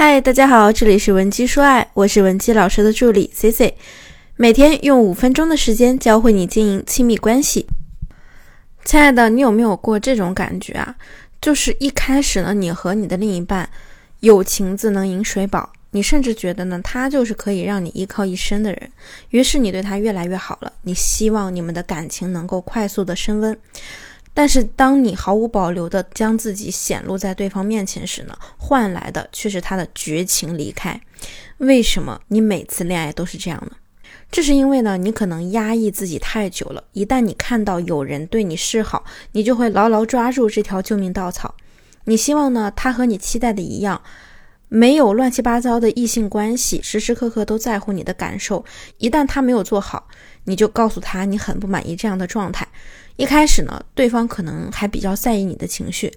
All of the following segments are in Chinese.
嗨，大家好，这里是文姬说爱，我是文姬老师的助理 C C，每天用五分钟的时间教会你经营亲密关系。亲爱的，你有没有过这种感觉啊？就是一开始呢，你和你的另一半有情自能饮水饱，你甚至觉得呢，他就是可以让你依靠一生的人，于是你对他越来越好了，你希望你们的感情能够快速的升温。但是，当你毫无保留的将自己显露在对方面前时呢，换来的却是他的绝情离开。为什么你每次恋爱都是这样呢？这是因为呢，你可能压抑自己太久了。一旦你看到有人对你示好，你就会牢牢抓住这条救命稻草。你希望呢，他和你期待的一样，没有乱七八糟的异性关系，时时刻刻都在乎你的感受。一旦他没有做好，你就告诉他你很不满意这样的状态。一开始呢，对方可能还比较在意你的情绪，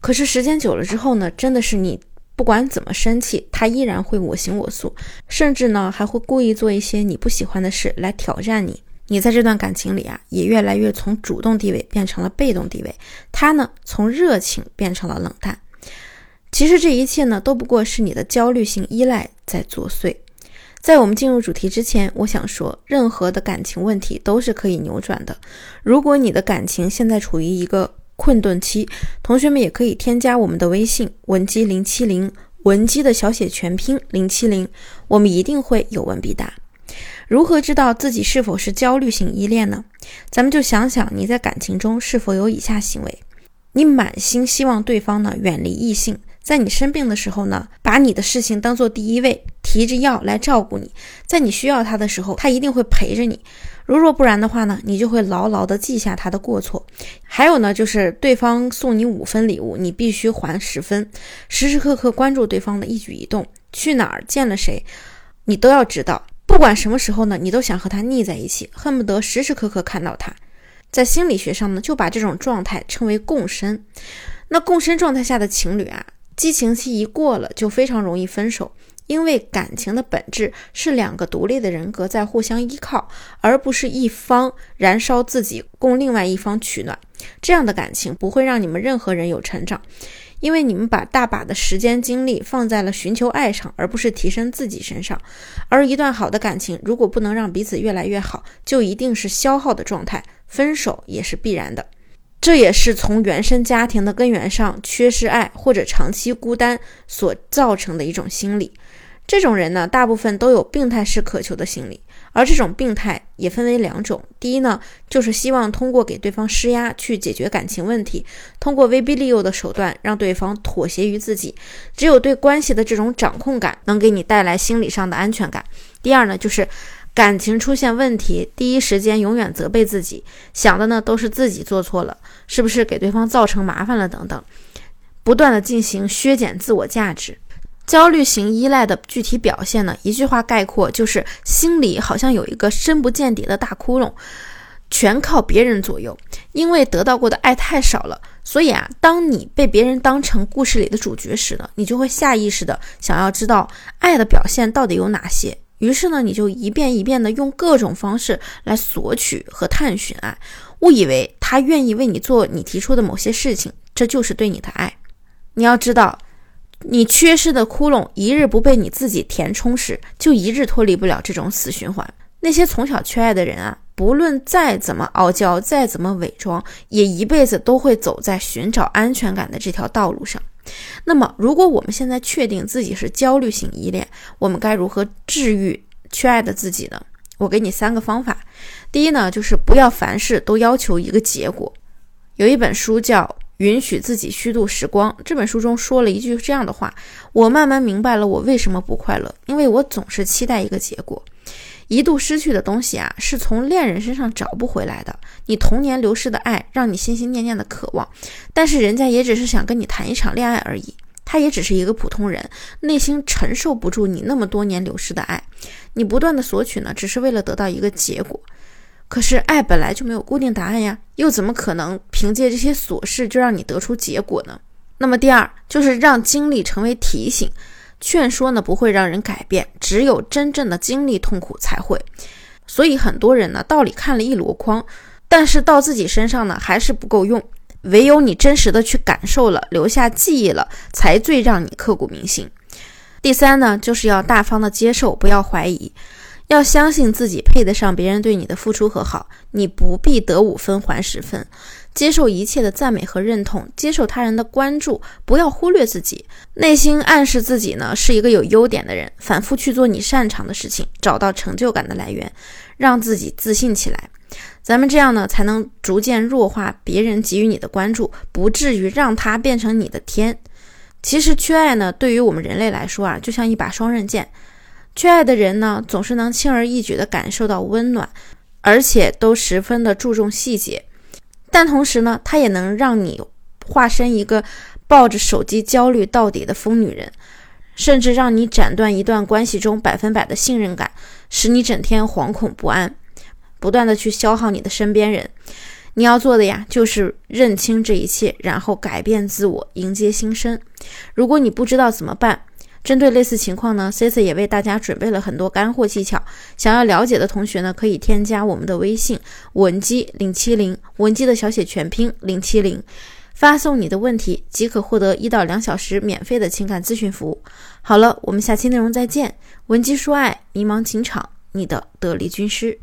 可是时间久了之后呢，真的是你不管怎么生气，他依然会我行我素，甚至呢还会故意做一些你不喜欢的事来挑战你。你在这段感情里啊，也越来越从主动地位变成了被动地位，他呢从热情变成了冷淡。其实这一切呢，都不过是你的焦虑性依赖在作祟。在我们进入主题之前，我想说，任何的感情问题都是可以扭转的。如果你的感情现在处于一个困顿期，同学们也可以添加我们的微信文姬零七零，文姬的小写全拼零七零，我们一定会有问必答。如何知道自己是否是焦虑型依恋呢？咱们就想想你在感情中是否有以下行为：你满心希望对方呢远离异性。在你生病的时候呢，把你的事情当做第一位，提着药来照顾你。在你需要他的时候，他一定会陪着你。如若不然的话呢，你就会牢牢的记下他的过错。还有呢，就是对方送你五分礼物，你必须还十分，时时刻刻关注对方的一举一动，去哪儿见了谁，你都要知道。不管什么时候呢，你都想和他腻在一起，恨不得时时刻刻看到他。在心理学上呢，就把这种状态称为共生。那共生状态下的情侣啊。激情期一过了，就非常容易分手，因为感情的本质是两个独立的人格在互相依靠，而不是一方燃烧自己供另外一方取暖。这样的感情不会让你们任何人有成长，因为你们把大把的时间精力放在了寻求爱上，而不是提升自己身上。而一段好的感情，如果不能让彼此越来越好，就一定是消耗的状态，分手也是必然的。这也是从原生家庭的根源上缺失爱或者长期孤单所造成的一种心理。这种人呢，大部分都有病态式渴求的心理，而这种病态也分为两种。第一呢，就是希望通过给对方施压去解决感情问题，通过威逼利诱的手段让对方妥协于自己。只有对关系的这种掌控感能给你带来心理上的安全感。第二呢，就是。感情出现问题，第一时间永远责备自己，想的呢都是自己做错了，是不是给对方造成麻烦了等等，不断的进行削减自我价值。焦虑型依赖的具体表现呢，一句话概括就是心里好像有一个深不见底的大窟窿，全靠别人左右。因为得到过的爱太少了，所以啊，当你被别人当成故事里的主角时呢，你就会下意识的想要知道爱的表现到底有哪些。于是呢，你就一遍一遍的用各种方式来索取和探寻爱，误以为他愿意为你做你提出的某些事情，这就是对你的爱。你要知道，你缺失的窟窿一日不被你自己填充时，就一日脱离不了这种死循环。那些从小缺爱的人啊，不论再怎么傲娇，再怎么伪装，也一辈子都会走在寻找安全感的这条道路上。那么，如果我们现在确定自己是焦虑型依恋，我们该如何治愈缺爱的自己呢？我给你三个方法。第一呢，就是不要凡事都要求一个结果。有一本书叫《允许自己虚度时光》，这本书中说了一句这样的话：我慢慢明白了我为什么不快乐，因为我总是期待一个结果。一度失去的东西啊，是从恋人身上找不回来的。你童年流失的爱，让你心心念念的渴望，但是人家也只是想跟你谈一场恋爱而已，他也只是一个普通人，内心承受不住你那么多年流失的爱。你不断的索取呢，只是为了得到一个结果。可是爱本来就没有固定答案呀，又怎么可能凭借这些琐事就让你得出结果呢？那么第二，就是让经历成为提醒。劝说呢不会让人改变，只有真正的经历痛苦才会。所以很多人呢道理看了一箩筐，但是到自己身上呢还是不够用。唯有你真实的去感受了，留下记忆了，才最让你刻骨铭心。第三呢，就是要大方的接受，不要怀疑，要相信自己配得上别人对你的付出和好，你不必得五分还十分。接受一切的赞美和认同，接受他人的关注，不要忽略自己。内心暗示自己呢是一个有优点的人，反复去做你擅长的事情，找到成就感的来源，让自己自信起来。咱们这样呢，才能逐渐弱化别人给予你的关注，不至于让他变成你的天。其实缺爱呢，对于我们人类来说啊，就像一把双刃剑。缺爱的人呢，总是能轻而易举地感受到温暖，而且都十分的注重细节。但同时呢，它也能让你化身一个抱着手机焦虑到底的疯女人，甚至让你斩断一段关系中百分百的信任感，使你整天惶恐不安，不断的去消耗你的身边人。你要做的呀，就是认清这一切，然后改变自我，迎接新生。如果你不知道怎么办，针对类似情况呢，Cici 也为大家准备了很多干货技巧。想要了解的同学呢，可以添加我们的微信文姬零七零，文姬的小写全拼零七零，发送你的问题即可获得一到两小时免费的情感咨询服务。好了，我们下期内容再见。文姬说爱，迷茫情场，你的得力军师。